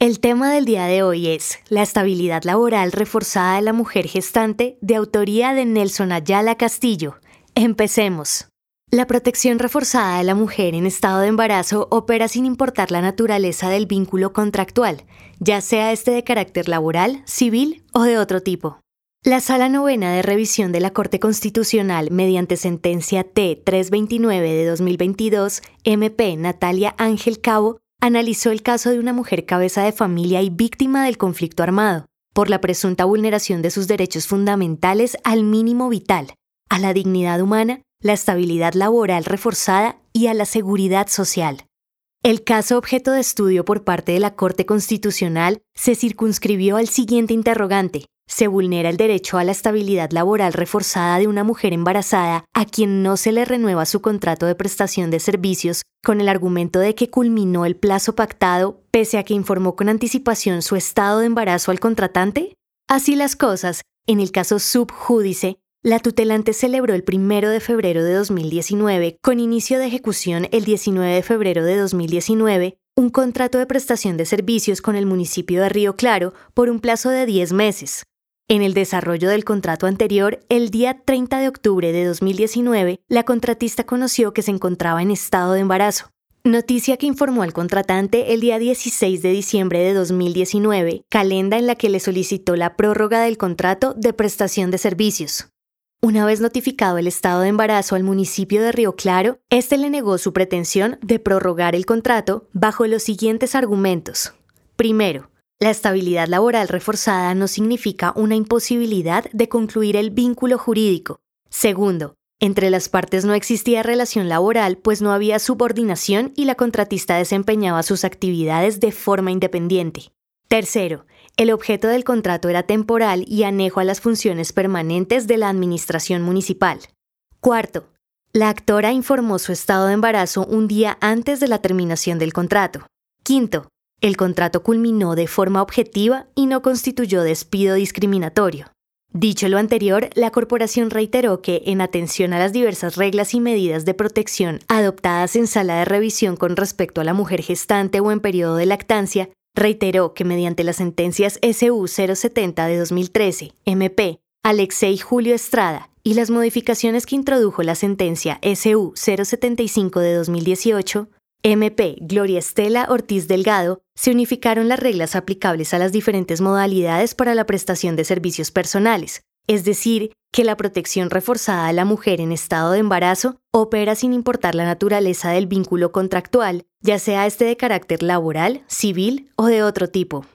El tema del día de hoy es la estabilidad laboral reforzada de la mujer gestante de autoría de Nelson Ayala Castillo. Empecemos. La protección reforzada de la mujer en estado de embarazo opera sin importar la naturaleza del vínculo contractual, ya sea este de carácter laboral, civil o de otro tipo. La Sala Novena de Revisión de la Corte Constitucional mediante sentencia T-329 de 2022, MP Natalia Ángel Cabo, analizó el caso de una mujer cabeza de familia y víctima del conflicto armado, por la presunta vulneración de sus derechos fundamentales al mínimo vital, a la dignidad humana, la estabilidad laboral reforzada y a la seguridad social. El caso objeto de estudio por parte de la Corte Constitucional se circunscribió al siguiente interrogante. Se vulnera el derecho a la estabilidad laboral reforzada de una mujer embarazada a quien no se le renueva su contrato de prestación de servicios con el argumento de que culminó el plazo pactado pese a que informó con anticipación su estado de embarazo al contratante? Así las cosas, en el caso subjúdice, la tutelante celebró el 1 de febrero de 2019, con inicio de ejecución el 19 de febrero de 2019, un contrato de prestación de servicios con el municipio de Río Claro por un plazo de 10 meses. En el desarrollo del contrato anterior, el día 30 de octubre de 2019, la contratista conoció que se encontraba en estado de embarazo. Noticia que informó al contratante el día 16 de diciembre de 2019, calenda en la que le solicitó la prórroga del contrato de prestación de servicios. Una vez notificado el estado de embarazo al municipio de Río Claro, este le negó su pretensión de prorrogar el contrato bajo los siguientes argumentos. Primero, la estabilidad laboral reforzada no significa una imposibilidad de concluir el vínculo jurídico. Segundo, entre las partes no existía relación laboral, pues no había subordinación y la contratista desempeñaba sus actividades de forma independiente. Tercero, el objeto del contrato era temporal y anejo a las funciones permanentes de la administración municipal. Cuarto, la actora informó su estado de embarazo un día antes de la terminación del contrato. Quinto, el contrato culminó de forma objetiva y no constituyó despido discriminatorio. Dicho lo anterior, la corporación reiteró que, en atención a las diversas reglas y medidas de protección adoptadas en sala de revisión con respecto a la mujer gestante o en periodo de lactancia, reiteró que mediante las sentencias SU 070 de 2013, MP, Alexei Julio Estrada, y las modificaciones que introdujo la sentencia SU 075 de 2018, MP Gloria Estela Ortiz Delgado, se unificaron las reglas aplicables a las diferentes modalidades para la prestación de servicios personales, es decir, que la protección reforzada a la mujer en estado de embarazo opera sin importar la naturaleza del vínculo contractual, ya sea este de carácter laboral, civil o de otro tipo.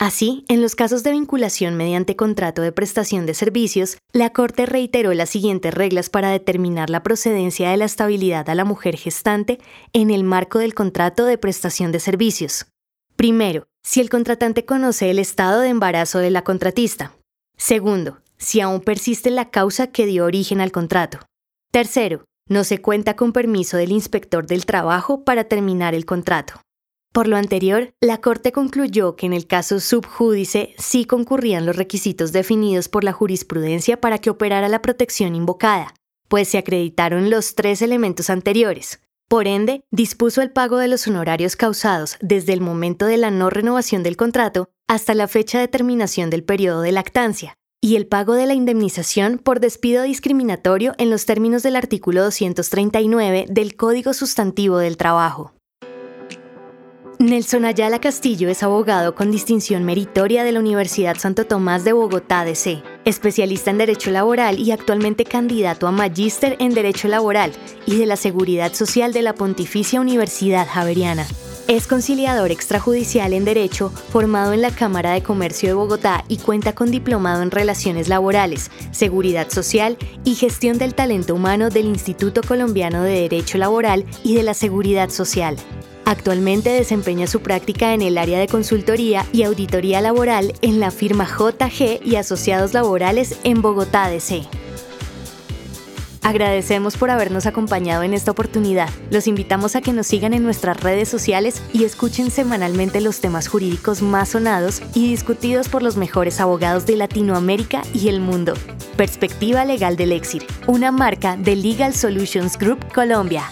Así, en los casos de vinculación mediante contrato de prestación de servicios, la Corte reiteró las siguientes reglas para determinar la procedencia de la estabilidad a la mujer gestante en el marco del contrato de prestación de servicios. Primero, si el contratante conoce el estado de embarazo de la contratista. Segundo, si aún persiste la causa que dio origen al contrato. Tercero, no se cuenta con permiso del inspector del trabajo para terminar el contrato. Por lo anterior, la Corte concluyó que en el caso subjúdice sí concurrían los requisitos definidos por la jurisprudencia para que operara la protección invocada, pues se acreditaron los tres elementos anteriores. Por ende, dispuso el pago de los honorarios causados desde el momento de la no renovación del contrato hasta la fecha de terminación del periodo de lactancia, y el pago de la indemnización por despido discriminatorio en los términos del artículo 239 del Código Sustantivo del Trabajo. Nelson Ayala Castillo es abogado con distinción meritoria de la Universidad Santo Tomás de Bogotá, DC, especialista en Derecho Laboral y actualmente candidato a Magíster en Derecho Laboral y de la Seguridad Social de la Pontificia Universidad Javeriana. Es conciliador extrajudicial en Derecho, formado en la Cámara de Comercio de Bogotá y cuenta con diplomado en Relaciones Laborales, Seguridad Social y Gestión del Talento Humano del Instituto Colombiano de Derecho Laboral y de la Seguridad Social. Actualmente desempeña su práctica en el área de consultoría y auditoría laboral en la firma JG y Asociados Laborales en Bogotá, DC. Agradecemos por habernos acompañado en esta oportunidad. Los invitamos a que nos sigan en nuestras redes sociales y escuchen semanalmente los temas jurídicos más sonados y discutidos por los mejores abogados de Latinoamérica y el mundo. Perspectiva Legal del Exit, una marca de Legal Solutions Group Colombia.